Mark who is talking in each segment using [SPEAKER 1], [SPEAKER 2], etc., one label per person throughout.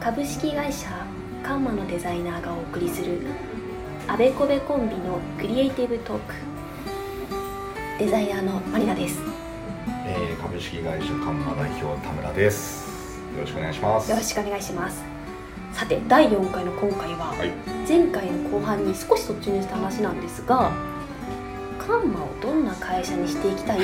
[SPEAKER 1] 株式会社カンマのデザイナーがお送りするあべこべコンビのクリエイティブトーク。デザイナーのマリナです。よ
[SPEAKER 2] えー株式会社カンマ代表田村です。よろしくお願いします。
[SPEAKER 1] ろしくお願いします。さて第4回の今回は
[SPEAKER 2] はい。
[SPEAKER 1] 前回の後半に少し突入した話なんですがカンマをどんな会社にしていきたい？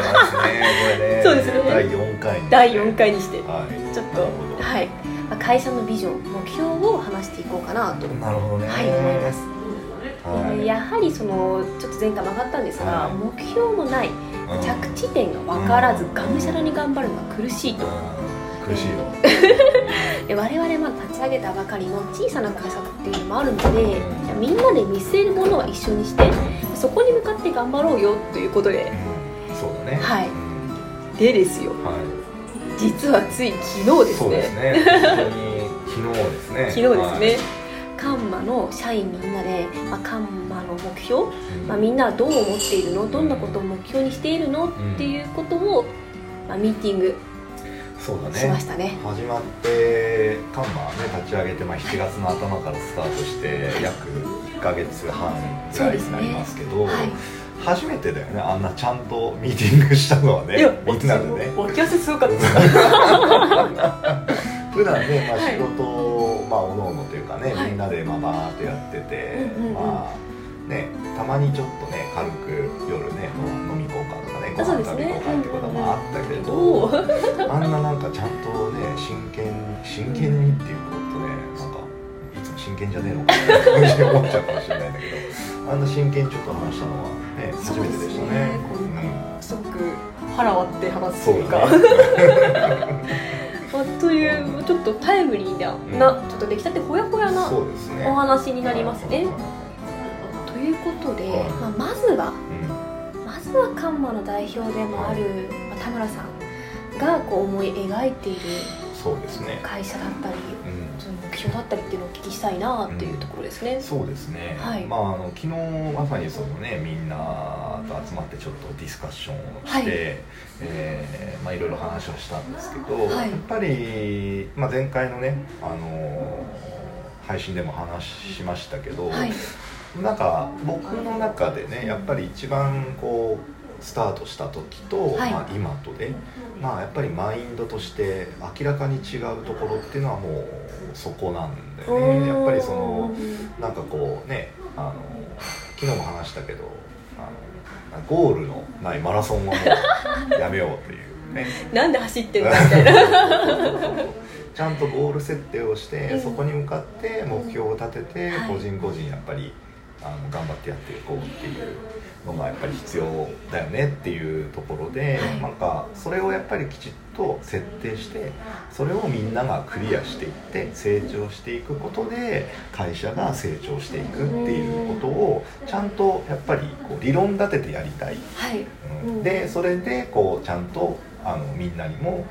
[SPEAKER 2] ーマテーマですね。これね
[SPEAKER 1] そうですね。
[SPEAKER 2] 第4回に
[SPEAKER 1] 第4回にして。
[SPEAKER 2] はい。
[SPEAKER 1] ちょっとはい。まあ会社のビジョン目標を話していこうかなと。
[SPEAKER 2] なるほどね。
[SPEAKER 1] はい。思います。
[SPEAKER 2] はい。
[SPEAKER 1] やはりそのちょっと前回曲がったんですが、
[SPEAKER 2] はい。
[SPEAKER 1] 目標もない
[SPEAKER 2] うん。
[SPEAKER 1] 着地点が分からず
[SPEAKER 2] うん。
[SPEAKER 1] がむしゃらに頑張るのは苦しいと。
[SPEAKER 2] うん。苦しいよ。
[SPEAKER 1] で我々まだ立ち上げたばかりの小さな会社っていうのもあるので、
[SPEAKER 2] ん。
[SPEAKER 1] じゃあみんなで見据えるものは一緒にしてそこに向かって頑張ろうよということで
[SPEAKER 2] ね。
[SPEAKER 1] はい。
[SPEAKER 2] うん
[SPEAKER 1] でですよ。
[SPEAKER 2] はい。
[SPEAKER 1] 実はつい昨日ですね。
[SPEAKER 2] ですね。本当に昨日ですね。
[SPEAKER 1] 昨日ですね、カンマの社員みんなで、まあ、カンマの目標、
[SPEAKER 2] はい
[SPEAKER 1] まあ、みんなはどう思っているの？どんなことを目標にしているの？っていうことを、まあ、ミーティング
[SPEAKER 2] そうだね。
[SPEAKER 1] しましたね。
[SPEAKER 2] 始まってカンマね立ち上げて、まあ、7月の頭からスタートして約1ヶ月半ぐらいになりますけど
[SPEAKER 1] はい
[SPEAKER 2] 初めてだよねあんなちゃんとミーティングしたのはねみんなでね
[SPEAKER 1] 脇汗すごかったです
[SPEAKER 2] 普段ね、まあ、
[SPEAKER 1] はい
[SPEAKER 2] 仕事を、まあおのおのというかね、
[SPEAKER 1] はい
[SPEAKER 2] みんなでまあバーっとやってて、
[SPEAKER 1] うんうんうん
[SPEAKER 2] まあねたまにちょっとね軽く夜ね飲み行こうかとかねご飯食べ行こうかってこともあったけど、
[SPEAKER 1] おお
[SPEAKER 2] あんななんかちゃんとね真剣真剣にっていうことねなんかいつも真剣じゃねえのかなって思っちゃうかもしれないんだけどあんな真剣にちょっと話したのはね初めてでしたね。
[SPEAKER 1] そうですね
[SPEAKER 2] うん
[SPEAKER 1] すごく腹割って話すというか。まあというちょっとタイムリーな,、
[SPEAKER 2] ん
[SPEAKER 1] なちょっと出来たてほやほやな。お話になりますね
[SPEAKER 2] うん。
[SPEAKER 1] ということで、
[SPEAKER 2] はい
[SPEAKER 1] まあ、まずはまずはカンマの代表でもある、まあ、田村さんがこう思い描いている
[SPEAKER 2] そうですね。
[SPEAKER 1] 会社だったり
[SPEAKER 2] うん。
[SPEAKER 1] その目標だったりっていうのをお聞きしたいなっていうところですね。
[SPEAKER 2] そうですね、
[SPEAKER 1] はい。
[SPEAKER 2] まああの昨日まさにそのねみんなと集まってちょっとディスカッションをして、
[SPEAKER 1] はい。
[SPEAKER 2] えーまあいろいろ話をしたんですけど、
[SPEAKER 1] はい。
[SPEAKER 2] やっぱり、まあ、前回のねあの配信でも話しましたけど、
[SPEAKER 1] はい、
[SPEAKER 2] なんか僕の中でねやっぱり一番こうスタートした時と、
[SPEAKER 1] はい。
[SPEAKER 2] まあ、今とで、まあ、やっぱりマインドとして明らかに違うところっていうのはもうそこなんだよねやっぱりそのなんかこうねあの昨日も話したけどあのゴールのないマラソンはもうやめようというね。
[SPEAKER 1] なんで走ってんだみたいな。
[SPEAKER 2] ちゃんとゴール設定をして、
[SPEAKER 1] うん。
[SPEAKER 2] そこに向かって目標を立てて、
[SPEAKER 1] はい。
[SPEAKER 2] 個人個人やっぱりあの頑張ってやっていこうっていうのがやっぱり必要だよねっていうところで、
[SPEAKER 1] はい。
[SPEAKER 2] なんかそれをやっぱりきちっと設定してそれをみんながクリアしていって成長していくことで会社が成長していくっていうことをちゃんとやっぱりこう理論立ててやりたい。
[SPEAKER 1] はい、
[SPEAKER 2] うん。
[SPEAKER 1] うん。
[SPEAKER 2] でそれでこうちゃんとあのみんなにも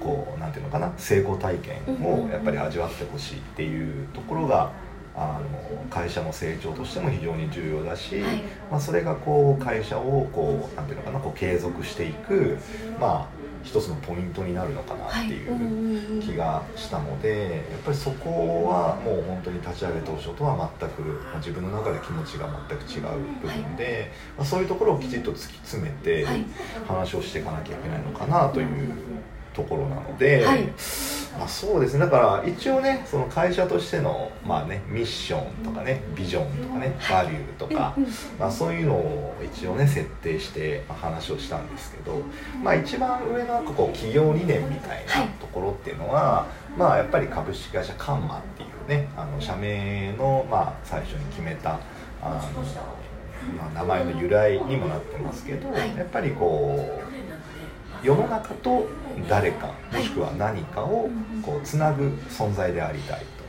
[SPEAKER 2] こうなんていうのかな成功体験をやっぱり味わってほしいっていうところがあの会社の成長としても非常に重要だし、
[SPEAKER 1] はい。
[SPEAKER 2] まあ、それがこう会社をこうなんていうのかなこう継続していくまあ一つのポイントになるのかなってい
[SPEAKER 1] う
[SPEAKER 2] 気がしたのでやっぱりそこはもう本当に立ち上げ当初とは全く、まあ自分の中で気持ちが全く違う部分で、まあ、そういうところをきちっと突き詰めて
[SPEAKER 1] はい。
[SPEAKER 2] 話をしていかなきゃいけないのかなというところなので、
[SPEAKER 1] はい
[SPEAKER 2] まあ、そうですね。だから一応ねその会社としての、まあね、ミッションとかねビジョンとかねバリューとか、まあ、そういうのを一応ね設定してまあ話をしたんですけど、まあ、一番上のこう企業理念みたい
[SPEAKER 1] はい。
[SPEAKER 2] なところっていうのは、まあ、やっぱり株式会社カンマっていうねあの社名の、まあ、最初に決めたあの、まあ、名前の由来にもなってますけど、
[SPEAKER 1] はい。
[SPEAKER 2] やっぱりこう世の中と誰かもしくは何かをこうつなぐ存在でありたいと。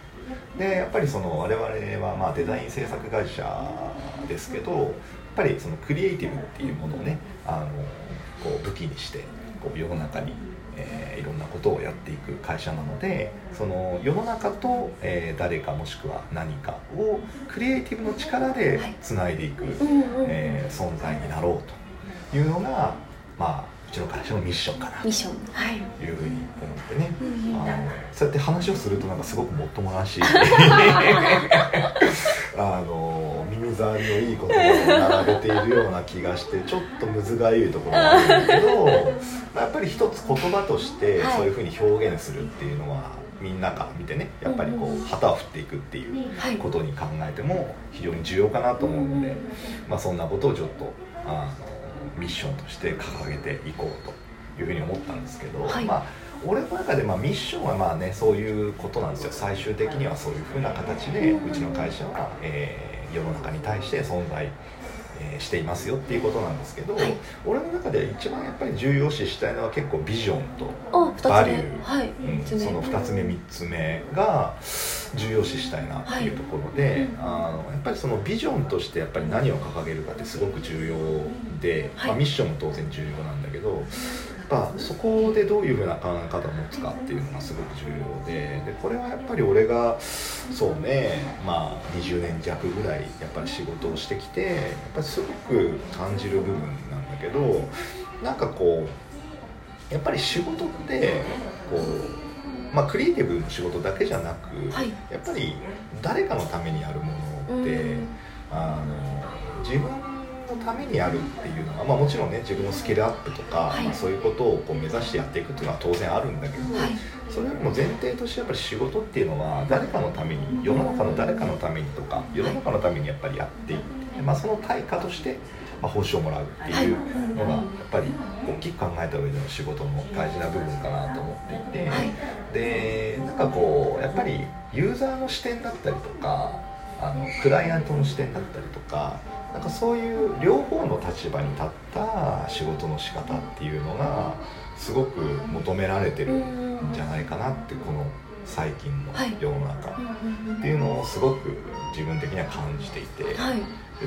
[SPEAKER 2] でやっぱりその我々はまあデザイン制作会社ですけどやっぱりそのクリエイティブっていうものをねあのこう武器にしてこう世の中に、えーいろんなことをやっていく会社なのでその世の中と、えー誰かもしくは何かをクリエイティブの力でつないでいく、えー存在になろうというのが、まあ、ちの会社のミッションかなと。いう
[SPEAKER 1] ミッション。はい。
[SPEAKER 2] ふうに思ってね、
[SPEAKER 1] うんうん。
[SPEAKER 2] あのそうやって話をするとなんかすごくもっともらしい。あの耳障りのいい言葉を並べているような気がしてちょっとむずがゆいところがあるんだけど、まあ、やっぱり一つ言葉として
[SPEAKER 1] はい。
[SPEAKER 2] そういうふうに表現するっていうのは、みんなから見てねやっぱりこ
[SPEAKER 1] う
[SPEAKER 2] 旗を振っていくっていう
[SPEAKER 1] はい。
[SPEAKER 2] ことに考えても非常に重要かなと思うので、まあ、そんなことをちょっとあのミッションとして掲げていこうというふうに思ったんですけど、
[SPEAKER 1] はい。
[SPEAKER 2] まあ俺の中でまあミッションはまあねそういうことなんですよ。最終的にはそういうふうな形でうちの会社は、えー世の中に対して存在、えーしていますよっていうことなんですけど、
[SPEAKER 1] はい。
[SPEAKER 2] 俺の中で一番やっぱり重要視したいのは結構ビジョンとバリュー。
[SPEAKER 1] はい。
[SPEAKER 2] うんその2つ目3つ目が重要視したいなっていうところで、
[SPEAKER 1] うん。
[SPEAKER 2] あのやっぱりそのビジョンとしてやっぱり何を掲げるかってすごく重要で、
[SPEAKER 1] はい。
[SPEAKER 2] まあ、ミッションも当然重要なんだけどそこでどういうふうな考え方を持つかっていうのがすごく重要ででこれはやっぱり俺がそうねまあ20年弱ぐらいやっぱり仕事をしてきてやっぱりすごく感じる部分なんだけどなんかこうやっぱり仕事ってこう、まあ、クリエイティブの仕事だけじゃなく、
[SPEAKER 1] はい。
[SPEAKER 2] やっぱり誰かのためにやるものって、
[SPEAKER 1] うん。
[SPEAKER 2] あの自分のためにやるっていうのは、まあ、もちろんね自分のスキルアップとか、
[SPEAKER 1] はい。
[SPEAKER 2] まあ、そういうことをこう目指してやっていくっていうのは当然あるんだけど、
[SPEAKER 1] はい。
[SPEAKER 2] それよりも前提としてやっぱり仕事っていうのは誰かのために世の中の誰かのためにとか世の中のためにやっぱりやっていって、まあ、その対価として、まあ、報酬をもらうっていうのがやっぱり大きく考えた上での仕事の大事な部分かなと思っていて、
[SPEAKER 1] はい。
[SPEAKER 2] でなんかこうやっぱりユーザーの視点だったりとかあのクライアントの視点だったりとかなんかそういう両方の立場に立った仕事の仕方っていうのがすごく求められてるんじゃないかなってこの最近の
[SPEAKER 1] はい
[SPEAKER 2] 世の中。っていうのをすごく自分的には感じていて、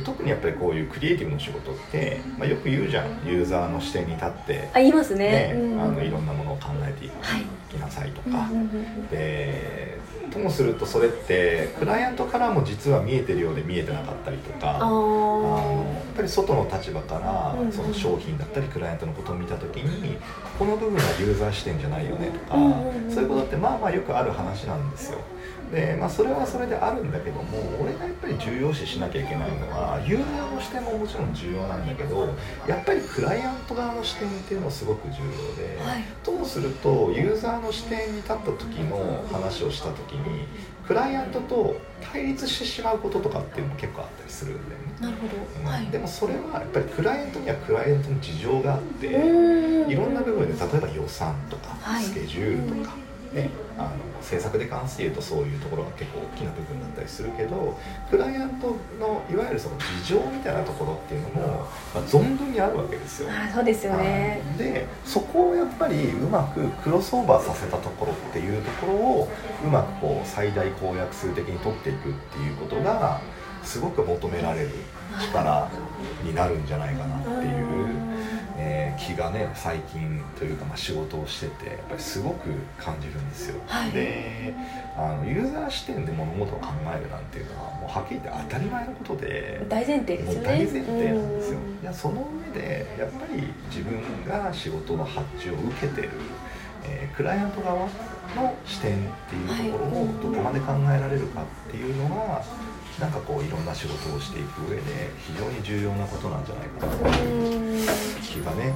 [SPEAKER 2] 特にやっぱりこういうクリエイティブの仕事って、まあ、よく言うじゃん。ユーザーの視点に立って
[SPEAKER 1] あ言いますね。
[SPEAKER 2] あのいろんなものを考えてい
[SPEAKER 1] はい
[SPEAKER 2] きなさいと
[SPEAKER 1] うん
[SPEAKER 2] か、でともするとそれってクライアントからも実は見えてるようで見えてなかったりとか
[SPEAKER 1] あ
[SPEAKER 2] あの
[SPEAKER 1] ー
[SPEAKER 2] やっぱり外の立場から
[SPEAKER 1] うん
[SPEAKER 2] その商品だったりクライアントのことを見た時にこの部分はユーザー視点じゃないよねとかそういうことってまあまあよくある話なんですよ。でまあそれはそれであるんだけども俺がやっぱり重要視しなきゃいけないのはユーザーの視点ももちろん重要なんだけどやっぱりクライアント側の視点っていうのもすごく重要で、
[SPEAKER 1] はい。
[SPEAKER 2] ともするとユーザーの視点に立った時の話をした時にクライアントと対立してしまうこととかっていうのも結構あったりするんだよね、
[SPEAKER 1] なるほ
[SPEAKER 2] うん。
[SPEAKER 1] どはい。
[SPEAKER 2] でもそれはやっぱりクライアントにはクライアントの事情があって、
[SPEAKER 1] うん
[SPEAKER 2] いろんな部分で例えば予算とか、
[SPEAKER 1] はい。
[SPEAKER 2] スケジュールとか、ね、あの制作で関して言うとそういうところが結構大きな部分だったりするけどクライアントのいわゆるその事情みたいなところっていうのも、まあ、存分にあるわけですよ。
[SPEAKER 1] あそうですよね
[SPEAKER 2] はいでそこをやっぱりうまくクロスオーバーさせたところっていうところをうまくこう最大公約数的に取っていくっていうことがすごく求められる力になるんじゃないかなっていう、えー気がね最近というか、まあ、仕事をしててやっぱりすごく感じるんですよ。
[SPEAKER 1] はい
[SPEAKER 2] であのユーザー視点で物事を考えるなんていうのはもうはっきり言って当たり前のことで。
[SPEAKER 1] 大前提ですよね
[SPEAKER 2] 大前提なんですよ
[SPEAKER 1] うん
[SPEAKER 2] いやその上でやっぱり自分が仕事の発注を受けてる、えークライアント側の視点っていうところをどこまで考えられるかっていうのがなんかこういろんな仕事をしていく上で非常に重要なことなんじゃないかなという気がね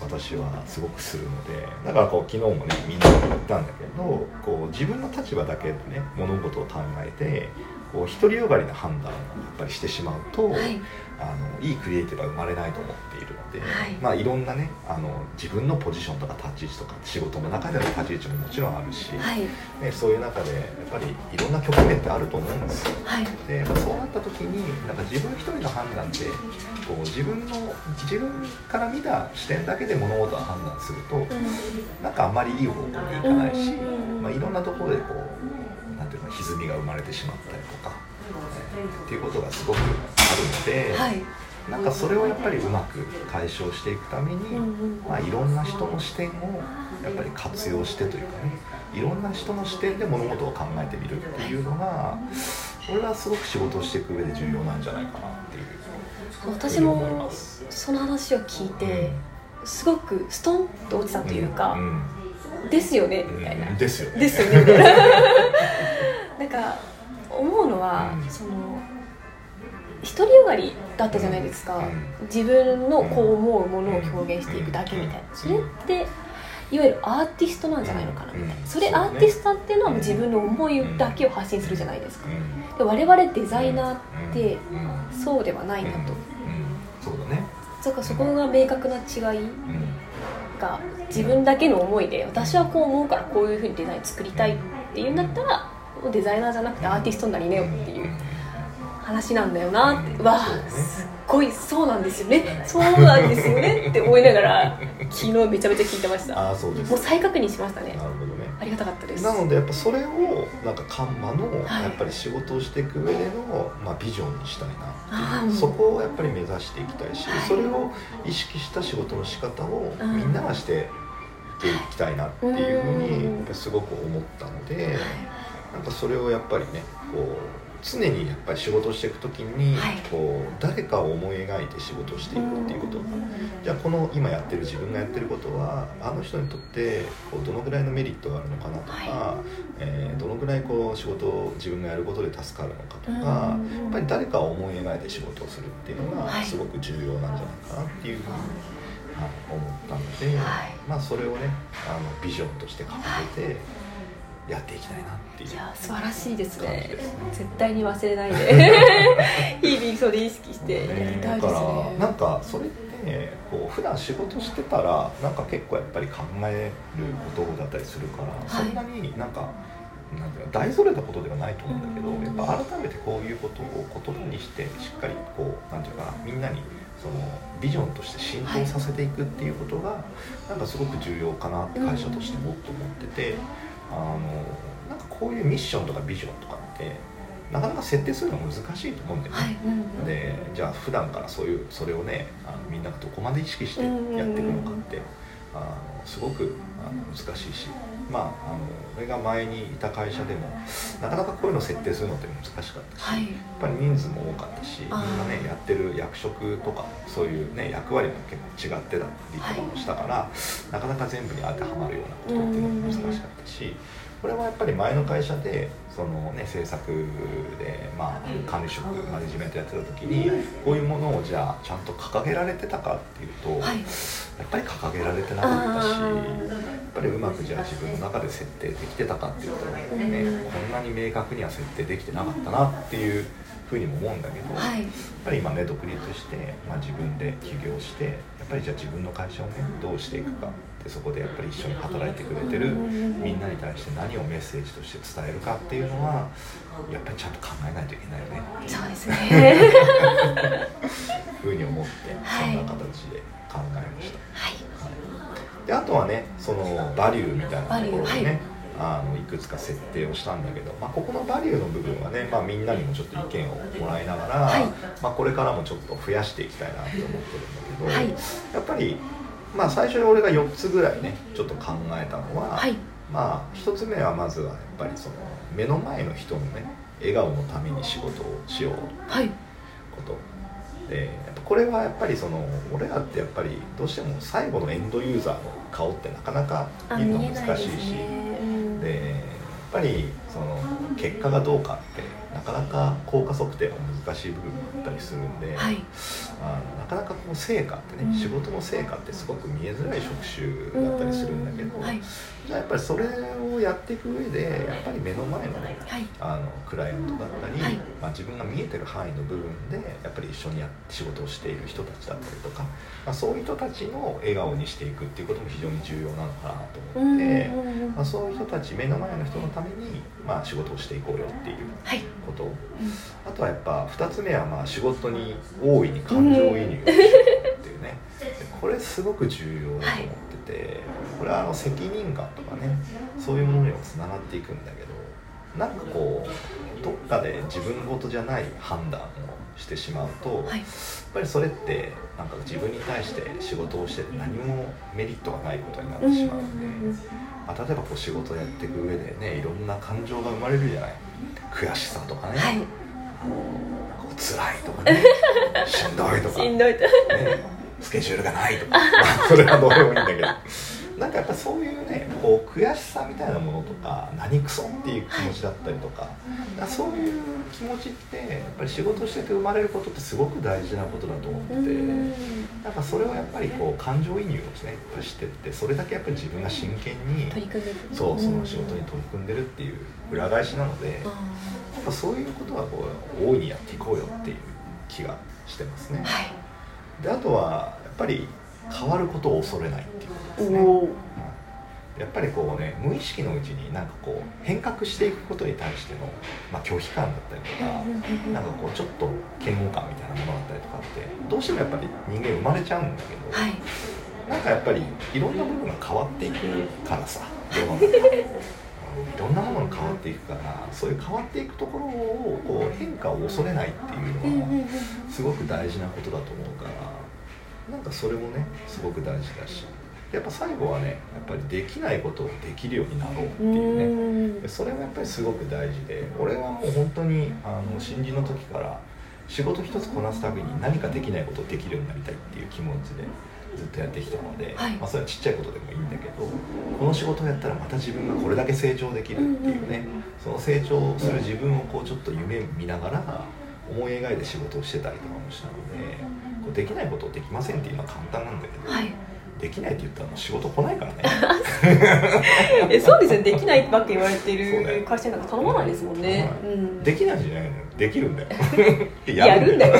[SPEAKER 2] 私はすごくするのでだからこう昨日もねみんなに言ったんだけどこう自分の立場だけでね物事を考えてこう独りよがりな判断をやっぱりしてしまうと、
[SPEAKER 1] はい。
[SPEAKER 2] あのいいクリエイティブは生まれないと思っているので、
[SPEAKER 1] はい。
[SPEAKER 2] まあ、いろんなねあの自分のポジションとか立ち位置とか仕事の中での立ち位置ももちろんあるし、
[SPEAKER 1] はい。
[SPEAKER 2] ね、そういう中でやっぱりいろんな局面ってあると思うんです。よ。
[SPEAKER 1] はい。
[SPEAKER 2] でまあそうなった時になんか自分一人の判断でこう自分の自分から見た視点だけで物事を判断するとなんかあんまりいい方向にいかないし、
[SPEAKER 1] うん。
[SPEAKER 2] まあ、いろんなところでこうなんていうの歪みが生まれてしまったりっていうことがすごくあるので、
[SPEAKER 1] はい。
[SPEAKER 2] なんかそれをやっぱりうまく解消していくために、
[SPEAKER 1] うんうん
[SPEAKER 2] まあ、いろんな人の視点をやっぱり活用してというかねいろんな人の視点で物事を考えてみるっていうのが俺はすごく仕事をしていく上で重要なんじゃないかなっていう。
[SPEAKER 1] 私も。その話を聞いてすごくストンと落ちたというか、
[SPEAKER 2] ん
[SPEAKER 1] ですよね
[SPEAKER 2] うん
[SPEAKER 1] みたいな、
[SPEAKER 2] ですよね。
[SPEAKER 1] ですよね なんか思うのは、
[SPEAKER 2] うん。
[SPEAKER 1] その独りよがりだったじゃないですか、
[SPEAKER 2] うん。
[SPEAKER 1] 自分のこう思うものを表現していくだけみたいな。それっていわゆるアーティストなんじゃないのかなみたいな。
[SPEAKER 2] うん
[SPEAKER 1] それアーティストっていうのは自分の思いだけを発信するじゃないですか。で我々デザイナーってそうではないなと。
[SPEAKER 2] うん。そうだね。
[SPEAKER 1] だからそこが明確な違い
[SPEAKER 2] うん。
[SPEAKER 1] が自分だけの思いで私はこう思うからこういうふうにデザイン作りたいっていうんだったらもうデザイナーじゃなくてアーティストになりなよっていう話なんだよなって、わあすっごいそうなんですよね。そうなんですよねって思いながら昨日めちゃめちゃ聞いてました。
[SPEAKER 2] ああそうです。
[SPEAKER 1] もう再確認しましたね。
[SPEAKER 2] なるほどね。
[SPEAKER 1] ありがたかったです。
[SPEAKER 2] なのでやっぱそれをなんかカンマの
[SPEAKER 1] はい。
[SPEAKER 2] やっぱり仕事をしていく上での、まあ、ビジョンにしたいな
[SPEAKER 1] あー
[SPEAKER 2] そこをやっぱり目指していきたいし、
[SPEAKER 1] はい。
[SPEAKER 2] それを意識した仕事の仕方を
[SPEAKER 1] うん。
[SPEAKER 2] みんながしていきたいなっていうふうにやっぱりすごく思ったのでなんかそれをやっぱりねこう常にやっぱり仕事をしていく時に
[SPEAKER 1] はい。
[SPEAKER 2] こう誰かを思い描いて仕事をしていくっていうこと。じゃあこの今やってる自分がやってることはあの人にとってこうどのぐらいのメリットがあるのかなとか、
[SPEAKER 1] は
[SPEAKER 2] えーどのぐらいこう仕事を自分がやることで助かるのかとか、
[SPEAKER 1] うん。
[SPEAKER 2] やっぱり誰かを思い描いて仕事をするっていうの
[SPEAKER 1] はい。
[SPEAKER 2] がすごく重要なんじゃないかなっていうふうに、はい。思ったので、
[SPEAKER 1] はい
[SPEAKER 2] まあそれをねあのビジョンとして掲げてやっていきたいなっていう。
[SPEAKER 1] いや素晴らしいですね。
[SPEAKER 2] ね。
[SPEAKER 1] 絶対に忘れないで。日々それ意識してやりたいです
[SPEAKER 2] だからなん
[SPEAKER 1] ね
[SPEAKER 2] かそれってこう普段仕事してたらなんか結構やっぱり考えることだったりするから、
[SPEAKER 1] はい。
[SPEAKER 2] そんなになんかなんていうの大それたことではないと思うんだけど、
[SPEAKER 1] うん
[SPEAKER 2] やっぱ改めてこういうことを言葉にしてしっかりこうなんていうかなみんなにそのビジョンとして浸透させていくっていうことが、なんかすごく重要かなって会社としてもっと思ってて、あのなんかこういうミッションとかビジョンとかってなかなか設定するの難しいと思うんだよね。
[SPEAKER 1] はい、うんうん。
[SPEAKER 2] でじゃあ普段からそういうそれをねあのみんながどこまで意識してやっていくのかってあのすごくあの難しいしまああの俺が前にいた会社でもなかなかこういうの設定するのって難しかったし、
[SPEAKER 1] はい
[SPEAKER 2] やっぱり人数も多かったしみんなねやってる役職とかそういうね役割も結構違ってたりとかもしたから、なかなか全部に当てはまるようなことっていうのも難しかったし。これはやっぱり前の会社でその、ね、制作で、まあ、管理職マネジメントやってた時にこういうものをじゃあちゃんと掲げられてたかっていうと、
[SPEAKER 1] はい。
[SPEAKER 2] やっぱり掲げられてなかったしやっぱりうまくじゃあ自分の中で設定できてたかっていうと、ね、こんなに明確には設定できてなかったなっていうふうにも思うんだけど、やっ
[SPEAKER 1] はい
[SPEAKER 2] ぱり今ね独立して、まあ、自分で起業してやっぱりじゃあ自分の会社をねどうしていくかでそこでやっぱり一緒に働いてくれてるみんなに対して何をメッセージとして伝えるかっていうのはやっぱりちゃんと考えないといけないよね。
[SPEAKER 1] そうですね。
[SPEAKER 2] ふうに思ってそ
[SPEAKER 1] はい。
[SPEAKER 2] んな形で考えました。
[SPEAKER 1] はい。
[SPEAKER 2] であとはねそのバリューみたいなところでね、あのいくつか設定をしたんだけど、まあ、ここのバリューの部分はね、まあ、みんなにもちょっと意見をもらいながら、
[SPEAKER 1] はい。
[SPEAKER 2] まあ、これからもちょっと増やしていきたいなと思ってるんだけど、
[SPEAKER 1] はい。
[SPEAKER 2] やっぱり、まあ、最初に俺が4つぐらいねちょっと考えたのは、
[SPEAKER 1] はい。
[SPEAKER 2] まあ1つ目はまずはやっぱりその目の前の人のね笑顔のために仕事をしよう。
[SPEAKER 1] はい。
[SPEAKER 2] ことでやっぱこれはやっぱりその俺らってやっぱりどうしても最後のエンドユーザーの顔ってなかなか
[SPEAKER 1] あ
[SPEAKER 2] 見るの難しいし。
[SPEAKER 1] ね。うん。
[SPEAKER 2] でやっぱりその結果がどうかってなかなか効果測定が難しい部分もあったりするんで、
[SPEAKER 1] はい。
[SPEAKER 2] あのなかなかこの成果ってね、
[SPEAKER 1] うん。
[SPEAKER 2] 仕事の成果ってすごく見えづらい職種だったりするんだけど、
[SPEAKER 1] うんはい。
[SPEAKER 2] じゃあやっぱりそれをやっていく上でやっぱり目の前のね
[SPEAKER 1] はい。
[SPEAKER 2] あのクライアントだったり、
[SPEAKER 1] はい。
[SPEAKER 2] まあ、自分が見えてる範囲の部分でやっぱり一緒にや仕事をしている人たちだったりとか、まあ、そういう人たちの笑顔にしていくっていうことも非常に重要なのかなと思って、
[SPEAKER 1] うん
[SPEAKER 2] まあ、そういう人たち目の前の人のために、まあ、仕事をしていこうよっていう
[SPEAKER 1] はい。
[SPEAKER 2] こと。あとはやっぱ2つ目はまあ仕事に大いに感情移入をするっていうね。で これすごく重要だと思ってて、これはあの責任感とかねそういうものにもつながっていくんだけどなんかこうどっかで自分事じゃない判断をしてしまうと、
[SPEAKER 1] はい。
[SPEAKER 2] やっぱりそれってなんか自分に対して仕事をしてて何もメリットがないことになってしまうんで。まあ、例えばこう仕事やっていく上でねいろんな感情が生まれるじゃない。悔しさとかね、
[SPEAKER 1] はい。
[SPEAKER 2] こう辛いとかね。しんどいとか、ね、スケジュールがないとか。まあそれはどうでもいいんだけどなんかやっぱそういうねこう悔しさみたいなものとか何クソっていう気持ちだったりとかだからそういう気持ちってやっぱり仕事してて生まれることってすごく大事なことだと思っててなん。かそれをやっぱりこう感情移入をねやっぱりしてってそれだけやっぱり自分が真剣にそうその仕事に取り組んでるっていう裏返しなので
[SPEAKER 1] あ
[SPEAKER 2] やっぱそういうことはこう大いにやっていこうよっていう気がしてますね。であとはやっぱり変わることを恐れないっていうことですね。
[SPEAKER 1] おー。
[SPEAKER 2] やっぱりこうね無意識のうちになんかこう変革していくことに対しての、まあ、拒否感だったりとかなんかこうちょっと嫌悪感みたいなものだったりとかってどうしてもやっぱり人間生まれちゃうんだけど、
[SPEAKER 1] はい。
[SPEAKER 2] なんかやっぱりいろんな部分が変わっていくからさ 世の中。でいろんなものが変わっていくからそういう変わっていくところをこう変化を恐れないっていうのはすごく大事なことだと思うからなんかそれもねすごく大事だしやっぱ最後はねやっぱりできないことをできるようになろうって
[SPEAKER 1] う
[SPEAKER 2] いうねそれはやっぱりすごく大事で俺はもう本当にあの新人の時から仕事一つこなすたびに何かできないことをできるようになりたいっていう気持ちでずっとやってきたので、
[SPEAKER 1] はい。
[SPEAKER 2] まあ、それはちっちゃいことでもいいんだけどこの仕事をやったらまた自分がこれだけ成長できるっていうね、その成長する自分をこうちょっと夢見ながら思い描いて仕事をしてたりとかもしたのでこうできないことをできませんっていうのは簡単なんだけど、
[SPEAKER 1] はい。
[SPEAKER 2] できないって言ったらもう仕事来ないからね。
[SPEAKER 1] えそうですよね。できないばっか言われてる会社なんか頼まないですもんね、
[SPEAKER 2] はい。
[SPEAKER 1] うん。
[SPEAKER 2] できないんじゃないのよ。できるんだよ。
[SPEAKER 1] やるんだよ。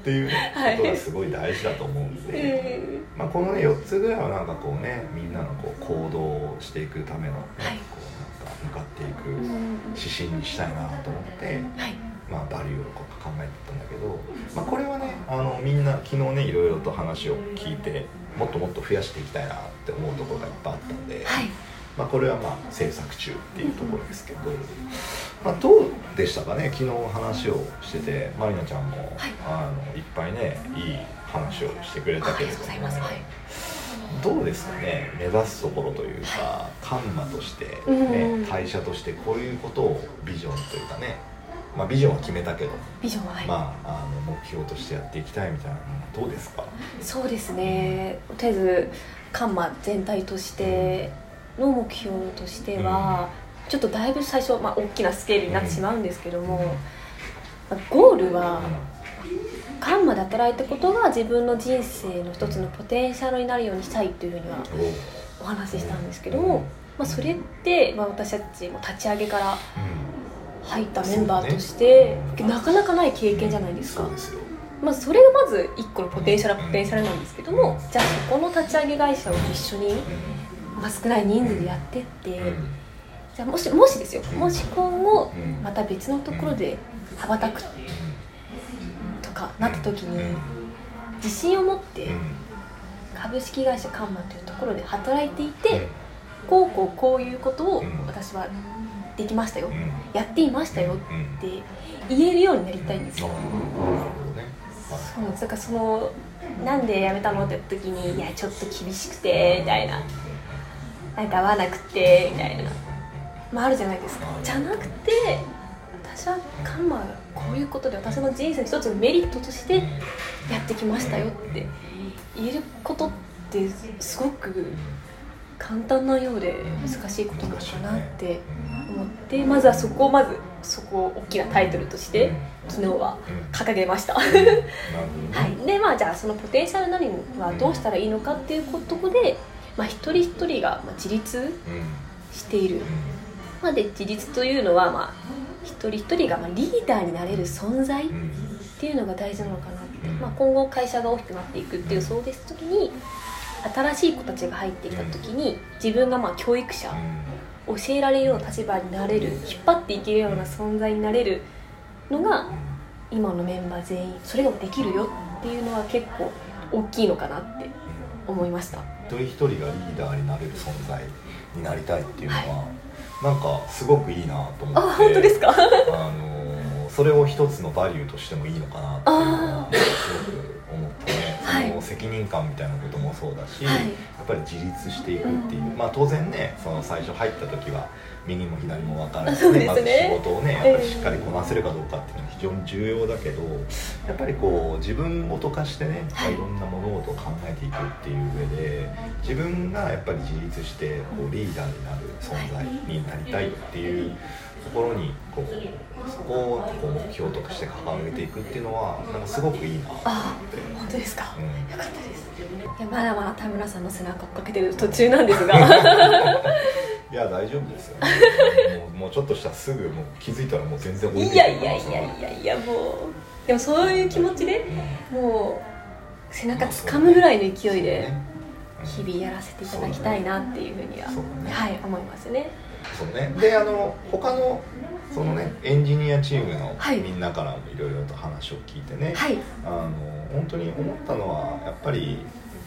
[SPEAKER 2] っていうね
[SPEAKER 1] はい
[SPEAKER 2] ことがすごい大事だと思うんで、
[SPEAKER 1] うん。
[SPEAKER 2] まあ、このね4つぐらいはなんかこうねみんなのこう行動をしていくための、ね
[SPEAKER 1] はい。
[SPEAKER 2] こうなんか向かっていく
[SPEAKER 1] うん。
[SPEAKER 2] 指針にしたいなと思って、
[SPEAKER 1] はい
[SPEAKER 2] まあ、バリューを考えてたんだけど、まあ、これはねあのみんな昨日ねいろいろと話を聞いてもっともっと増やしていきたいなって思うところがいっぱいあったんで、
[SPEAKER 1] はい。
[SPEAKER 2] まあ、これはまあ制作中っていうところですけど、まあ、どうでしたかね昨日話をしててまりなちゃんも、
[SPEAKER 1] はい。
[SPEAKER 2] あのいっぱいねいい話をしてくれたけれども
[SPEAKER 1] ざいます。はい。
[SPEAKER 2] どうですかね目指すところというかカンマとして、
[SPEAKER 1] うん。
[SPEAKER 2] ね、会社としてこういうことをビジョンというかね、まあ、ビジョンは決めたけど、
[SPEAKER 1] ビジョンははい、
[SPEAKER 2] まあ、あの目標としてやっていきたいみたいなどうですか？
[SPEAKER 1] そうですね。とりあえずカンマ全体としての目標としては、ちょっとだいぶ最初、まあ、大きなスケールになってしまうんですけども、まあゴールはカンマで働いたことが自分の人生の一つのポテンシャルになるようにしたいというふうにはお。話ししたんですけども、まあ、それって、まあ、私たちも立ち上げから入ったメンバーとして、なかなかない経験じゃないですか。
[SPEAKER 2] そう。ですよ。
[SPEAKER 1] まあ、それがまず一個のポテンシャルはポテンシャルなんですけどもじゃあそこの立ち上げ会社を一緒に、まあ、少ない人数でやってってじゃあもしもしですよ。もし今後
[SPEAKER 2] うん。
[SPEAKER 1] また別のところで羽ばたくとかなった時に自信を持って株式会社カンマというところで働いていてこうこうこういうことを
[SPEAKER 2] うん。
[SPEAKER 1] 私はできましたよ。
[SPEAKER 2] うん。
[SPEAKER 1] やっていましたよ。って言えるようになりたいんですよ。そうだからそのなんで辞めたのって時にいやちょっと厳しくてみたいな。なんか合わなくてみたいな。まああるじゃないですか。じゃなくて私はカンマがこういうことで私の人生の一つのメリットとしてやってきましたよって言えることってすごく簡単なようで難しいことなのかなって思ってまずはそこをまずそこを大きなタイトルとして昨日は掲げました。はい、でまあじゃあそのポテンシャルなりはどうしたらいいのかっていうところで、まあ、一人一人がまあ自立している、まあ、で自立というのはまあ一人一人がまあリーダーになれる存在っていうのが大事なのかなって、まあ、今後会社が大きくなっていくっていうそうです時に新しい子たちが入ってきた時に自分がまあ教育者教えられるような立場になれる引っ張っていけるような存在になれるのが今のメンバー全員それができるよっていうのは結構大きいのかなって思いました。
[SPEAKER 2] 一人一人がリーダーになれる存在になりたいっていうのは、なんかすごくいいなと思って。
[SPEAKER 1] あ本当ですか？
[SPEAKER 2] あのそれを一つのバリューとしてもいいのかなっていうのはすごく思ってね、の責任感みたいなこともそうだし、
[SPEAKER 1] はい。
[SPEAKER 2] やっぱり自立していくっていう、まあ当然ねその最初入った時は右も左も分からず、
[SPEAKER 1] そうですね。
[SPEAKER 2] まず仕事をねやっぱりしっかりこなせるかどうかっていうのは非常に重要だけどやっぱりこう自分ごと化してね、
[SPEAKER 1] はい。
[SPEAKER 2] い、ろんな物事を考えていくっていう上で自分がやっぱり自立してこうリーダーになる存在になりたいっていうところにこうそこをこう目標として掲げていくっていうのはなんかすごくいいなと思って。
[SPEAKER 1] あ本当ですか？
[SPEAKER 2] うん。
[SPEAKER 1] よかったです。いやまだまだ田村さんの背中をかけてる途中なんですが。
[SPEAKER 2] いや大丈夫ですよ、もうもうちょっとしたらすぐもう気づいたらもう全然置いて
[SPEAKER 1] いやい。やいやいやいやもう。でもそういう気持ちでもう背中掴むぐらいの勢いで日々やらせていただきたいなっていうふうには、
[SPEAKER 2] そうだね。
[SPEAKER 1] はい思いますね
[SPEAKER 2] そうね。であの他のそのねエンジニアチームの
[SPEAKER 1] はい。
[SPEAKER 2] みんなからもいろいろと話を聞いてね、
[SPEAKER 1] はい。
[SPEAKER 2] あの本当に思ったのはやっぱり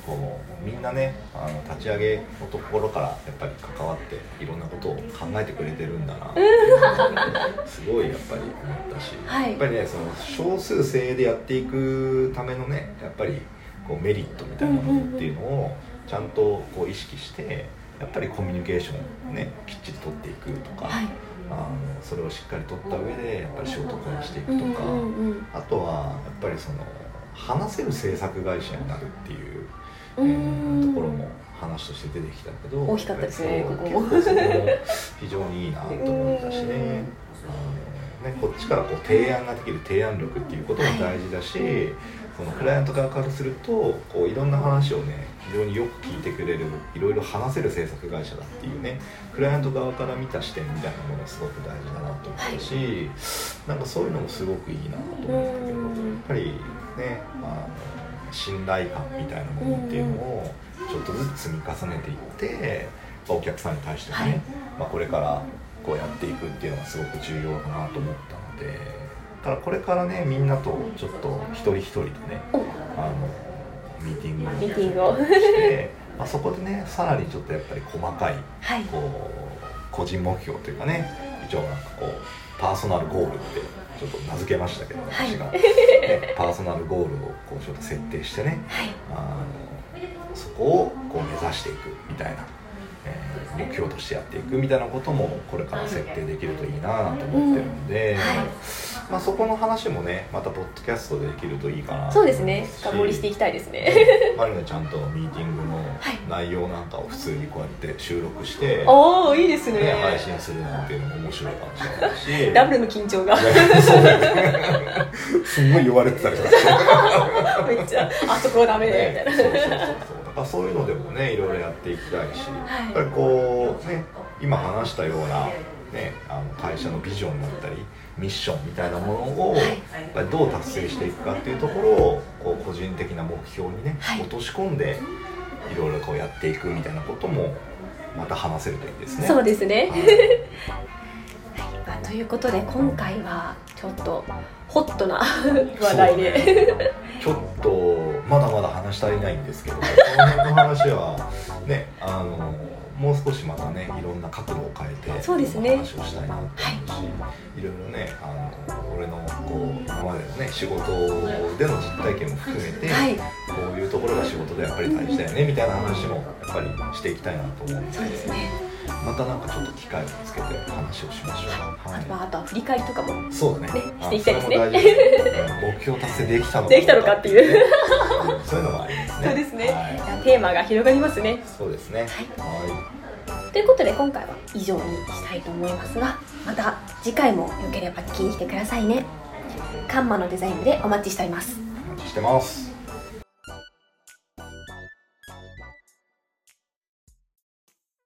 [SPEAKER 2] こうみんなねあの立ち上げのところからやっぱり関わっていろんなことを考えてくれてるんだな。っていうすごいやっぱり思ったし、
[SPEAKER 1] はい。
[SPEAKER 2] やっぱりねその少数精鋭でやっていくためのねやっぱりこうメリットみたいなものっていうのをちゃんとこう意識してやっぱりコミュニケーションをねきっちり取っていくとか、
[SPEAKER 1] はい。
[SPEAKER 2] あのそれをしっかり取った上でやっぱり仕事をこなしていくとか。あとはやっぱりその話せる制作会社になるっていう、え
[SPEAKER 1] うー
[SPEAKER 2] ところも話として出てきたけど
[SPEAKER 1] 大きかったですねここも。
[SPEAKER 2] 非常にいいなと思ったしね。
[SPEAKER 1] うん。
[SPEAKER 2] あのねこっちからこう提案ができる提案力っていうことも大事だし、そのクライアント側からするとこういろんな話をね非常によく聞いてくれるいろいろ話せる制作会社だっていうねクライアント側から見た視点みたいなものがすごく大事だなと思ったし、なんかそういうのもすごくいいなと思ったけど、
[SPEAKER 1] うん
[SPEAKER 2] やっぱりねあの信頼感みたいなものっていうのをちょっとずつ積み重ねていって、まあお客さんに対してもね、
[SPEAKER 1] はい。
[SPEAKER 2] まあ、これからこうやっていくっていうのがすごく重要だなと思ったのでだからこれからねみんなとちょっと一人一人でね
[SPEAKER 1] お。
[SPEAKER 2] あのミーティングを。して、まあ、そこでねさらにちょっとやっぱり細かい
[SPEAKER 1] はい。
[SPEAKER 2] こう個人目標というかね一応なんかこうパーソナルゴールってちょっと名付けましたけど
[SPEAKER 1] はい。
[SPEAKER 2] 私が、ねパーソナルゴールをこうちょっと設定してね
[SPEAKER 1] はい。
[SPEAKER 2] あのそこをこう目指していくみたいな、えー目標としてやっていくみたいなこともこれから設定できるといいなと思ってるんで、
[SPEAKER 1] うん。はい
[SPEAKER 2] まあ、そこの話もねまたポッドキャストでできるといいかな
[SPEAKER 1] そうですね。
[SPEAKER 2] し
[SPEAKER 1] 深掘りしていきたいですね。
[SPEAKER 2] マリナちゃんとミーティングの
[SPEAKER 1] はい
[SPEAKER 2] 内容なんかを普通にこうやって収録して、
[SPEAKER 1] おおいいです
[SPEAKER 2] ね、
[SPEAKER 1] ね
[SPEAKER 2] 配信するなんていうのも面白いかもしれないし。
[SPEAKER 1] ダブルの緊張が。
[SPEAKER 2] すんごい言われてたりとか。
[SPEAKER 1] めっちゃあそこダメ
[SPEAKER 2] ね。
[SPEAKER 1] みたいな
[SPEAKER 2] そうそうそうそう。だからそういうのでもねいろいろやっていきたいし、
[SPEAKER 1] はい。
[SPEAKER 2] やっぱりこうね今話したような、ね、あの会社のビジョンだったりミッションみたいなものを、どう達成していくかっていうところをこう個人的な目標にね、
[SPEAKER 1] はい。
[SPEAKER 2] 落とし込んでいろいろこうやっていくみたいなこともまた話せるといいですね。
[SPEAKER 1] そうですね。
[SPEAKER 2] はい。
[SPEAKER 1] まあということで今回はちょっとホットな話題で、
[SPEAKER 2] ちょっとまだまだ話し足りないんですけどこの辺の話はねあのもう少しまたねいろんな角度を変えて
[SPEAKER 1] そうですね。
[SPEAKER 2] 話をしたいなと思うし、い、ろいろねあの俺のこう今までのね仕事での実体験も含めて、
[SPEAKER 1] はい。
[SPEAKER 2] こういうところが仕事でやっぱり大事だよねみたいな話もやっぱりしていきたいなと思うので
[SPEAKER 1] そうですね。
[SPEAKER 2] またなんかちょっと機会をつけて話をしましょう。はい。
[SPEAKER 1] あとはあとは振り返りとかも
[SPEAKER 2] そうだね。
[SPEAKER 1] ね
[SPEAKER 2] あ
[SPEAKER 1] していきたいですね。
[SPEAKER 2] 目標達成できたのか
[SPEAKER 1] できたのかっていう。
[SPEAKER 2] ねそういうのもありますね。
[SPEAKER 1] そうですね、
[SPEAKER 2] はい。
[SPEAKER 1] テーマが広がりますね。
[SPEAKER 2] そうですね。
[SPEAKER 1] はい。
[SPEAKER 2] は
[SPEAKER 1] ということで今回は以上にしたいと思いますがまた次回もよければ聞きに来てくださいね。カンマのデザインでお待ちしております。
[SPEAKER 2] いお待ちしてます